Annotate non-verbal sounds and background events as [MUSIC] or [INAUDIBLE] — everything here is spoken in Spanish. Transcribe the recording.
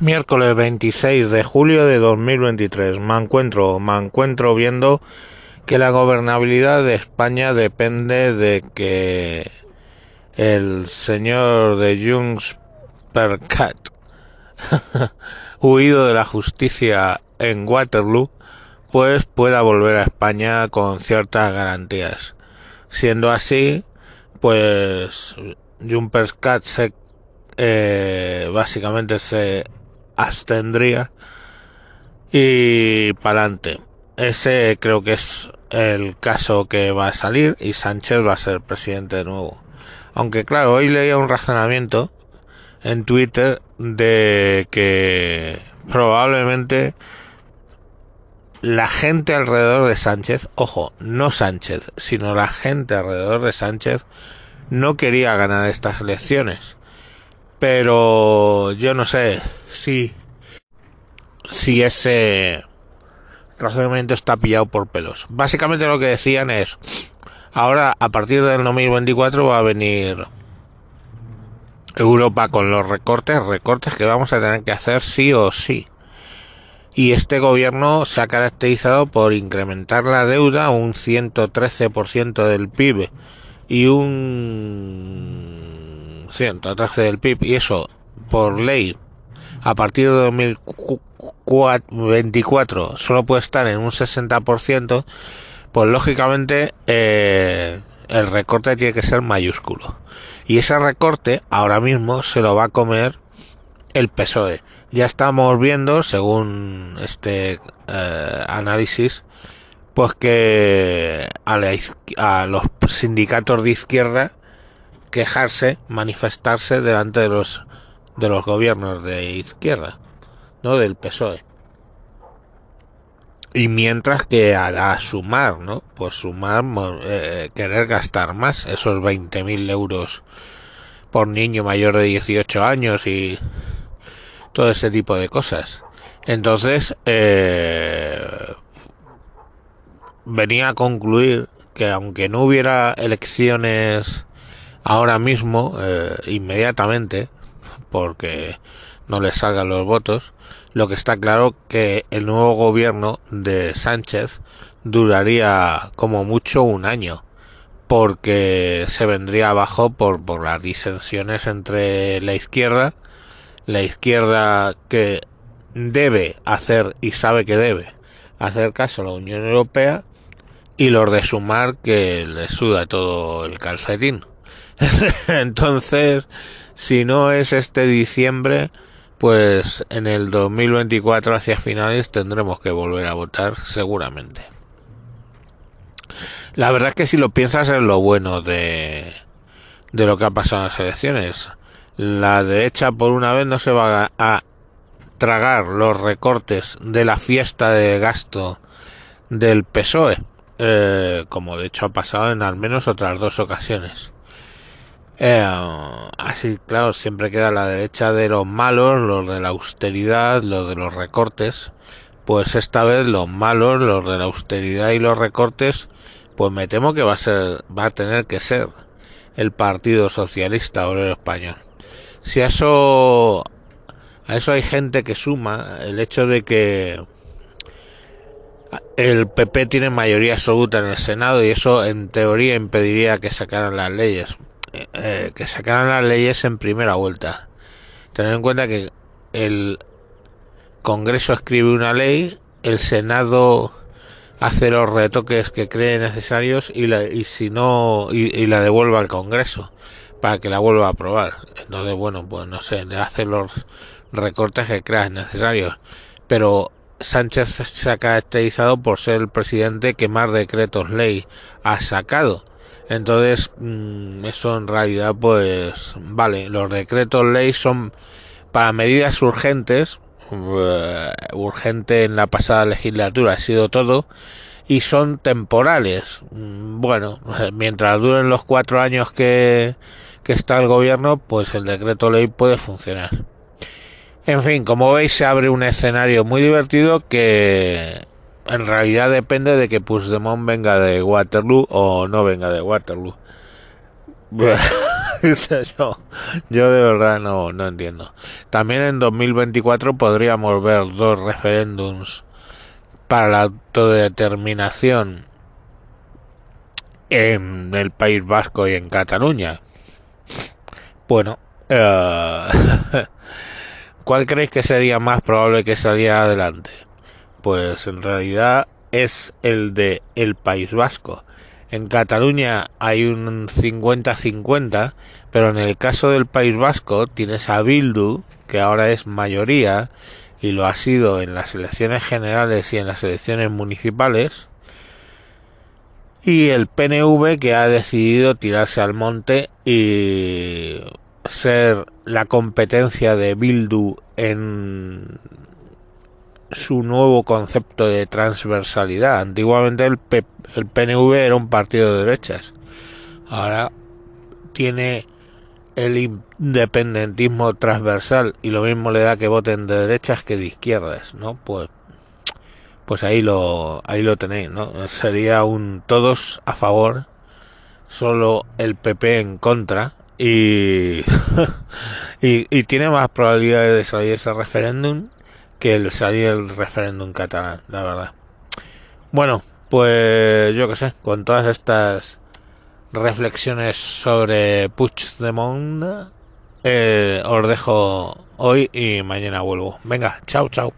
Miércoles 26 de julio de 2023. Me encuentro, me encuentro viendo que la gobernabilidad de España depende de que el señor de Jungs Percat, [LAUGHS] huido de la justicia en Waterloo, pues pueda volver a España con ciertas garantías. Siendo así, pues Junpers Cat se eh, básicamente se abstendría y para adelante. Ese creo que es el caso que va a salir y Sánchez va a ser presidente de nuevo. Aunque claro, hoy leía un razonamiento en Twitter de que probablemente la gente alrededor de Sánchez, ojo, no Sánchez, sino la gente alrededor de Sánchez no quería ganar estas elecciones. Pero yo no sé si si ese razonamiento está pillado por pelos. Básicamente lo que decían es ahora a partir del 2024 va a venir Europa con los recortes, recortes que vamos a tener que hacer sí o sí. Y este gobierno se ha caracterizado por incrementar la deuda un 113% del PIB y un 113 del PIB y eso por ley a partir de 2024 solo puede estar en un 60%, pues lógicamente eh, el recorte tiene que ser mayúsculo. Y ese recorte ahora mismo se lo va a comer el PSOE. Ya estamos viendo, según este eh, análisis, pues que a, a los sindicatos de izquierda quejarse, manifestarse delante de los de los gobiernos de izquierda, no del PSOE. Y mientras que hará sumar, ¿no? Pues sumar, eh, querer gastar más, esos 20.000 euros por niño mayor de 18 años y todo ese tipo de cosas. Entonces, eh, venía a concluir que aunque no hubiera elecciones ahora mismo, eh, inmediatamente, porque no le salgan los votos, lo que está claro que el nuevo gobierno de Sánchez duraría como mucho un año porque se vendría abajo por, por las disensiones entre la izquierda, la izquierda que debe hacer y sabe que debe hacer caso a la Unión Europea y los de sumar que le suda todo el calcetín. [LAUGHS] Entonces, si no es este diciembre, pues en el 2024 hacia finales tendremos que volver a votar seguramente. La verdad es que si lo piensas es lo bueno de, de lo que ha pasado en las elecciones. La derecha por una vez no se va a tragar los recortes de la fiesta de gasto del PSOE, eh, como de hecho ha pasado en al menos otras dos ocasiones. Eh, así, claro, siempre queda la derecha de los malos, los de la austeridad, los de los recortes. Pues esta vez los malos, los de la austeridad y los recortes, pues me temo que va a ser, va a tener que ser el Partido Socialista Obrero Español. Si a eso, a eso hay gente que suma el hecho de que el PP tiene mayoría absoluta en el Senado y eso en teoría impediría que sacaran las leyes eh, que sacaran las leyes en primera vuelta. Tener en cuenta que el Congreso escribe una ley, el Senado hace los retoques que cree necesarios y, la, y si no y, la devuelve al Congreso para que la vuelva a aprobar. Entonces, bueno, pues no sé, hace los recortes que crea necesarios. Pero Sánchez se ha caracterizado por ser el presidente que más decretos ley ha sacado. Entonces, mm, eso en realidad, pues, vale, los decretos ley son para medidas urgentes, uh, urgente en la pasada legislatura ha sido todo, y son temporales. Mm, bueno, [LAUGHS] mientras duren los cuatro años que, que está el gobierno, pues el decreto ley puede funcionar. En fin, como veis, se abre un escenario muy divertido que en realidad depende de que Puigdemont venga de Waterloo o no venga de Waterloo. yo, [LAUGHS] yo de verdad no, no entiendo. También en 2024 podríamos ver dos referéndums para la autodeterminación en el País Vasco y en Cataluña. Bueno, eh, [LAUGHS] ¿cuál creéis que sería más probable que saliera adelante? Pues en realidad es el de el País Vasco. En Cataluña hay un 50-50, pero en el caso del País Vasco tienes a Bildu, que ahora es mayoría, y lo ha sido en las elecciones generales y en las elecciones municipales, y el PNV que ha decidido tirarse al monte y ser la competencia de Bildu en su nuevo concepto de transversalidad. Antiguamente el, el PNV era un partido de derechas. Ahora tiene el independentismo transversal y lo mismo le da que voten de derechas que de izquierdas, ¿no? Pues pues ahí lo ahí lo tenéis, ¿no? Sería un todos a favor, solo el PP en contra y [LAUGHS] y, y tiene más probabilidades de salir ese referéndum que el salir el referéndum catalán, la verdad. Bueno, pues yo qué sé, con todas estas reflexiones sobre Puigdemont, eh, os dejo hoy y mañana vuelvo. Venga, chao, chao.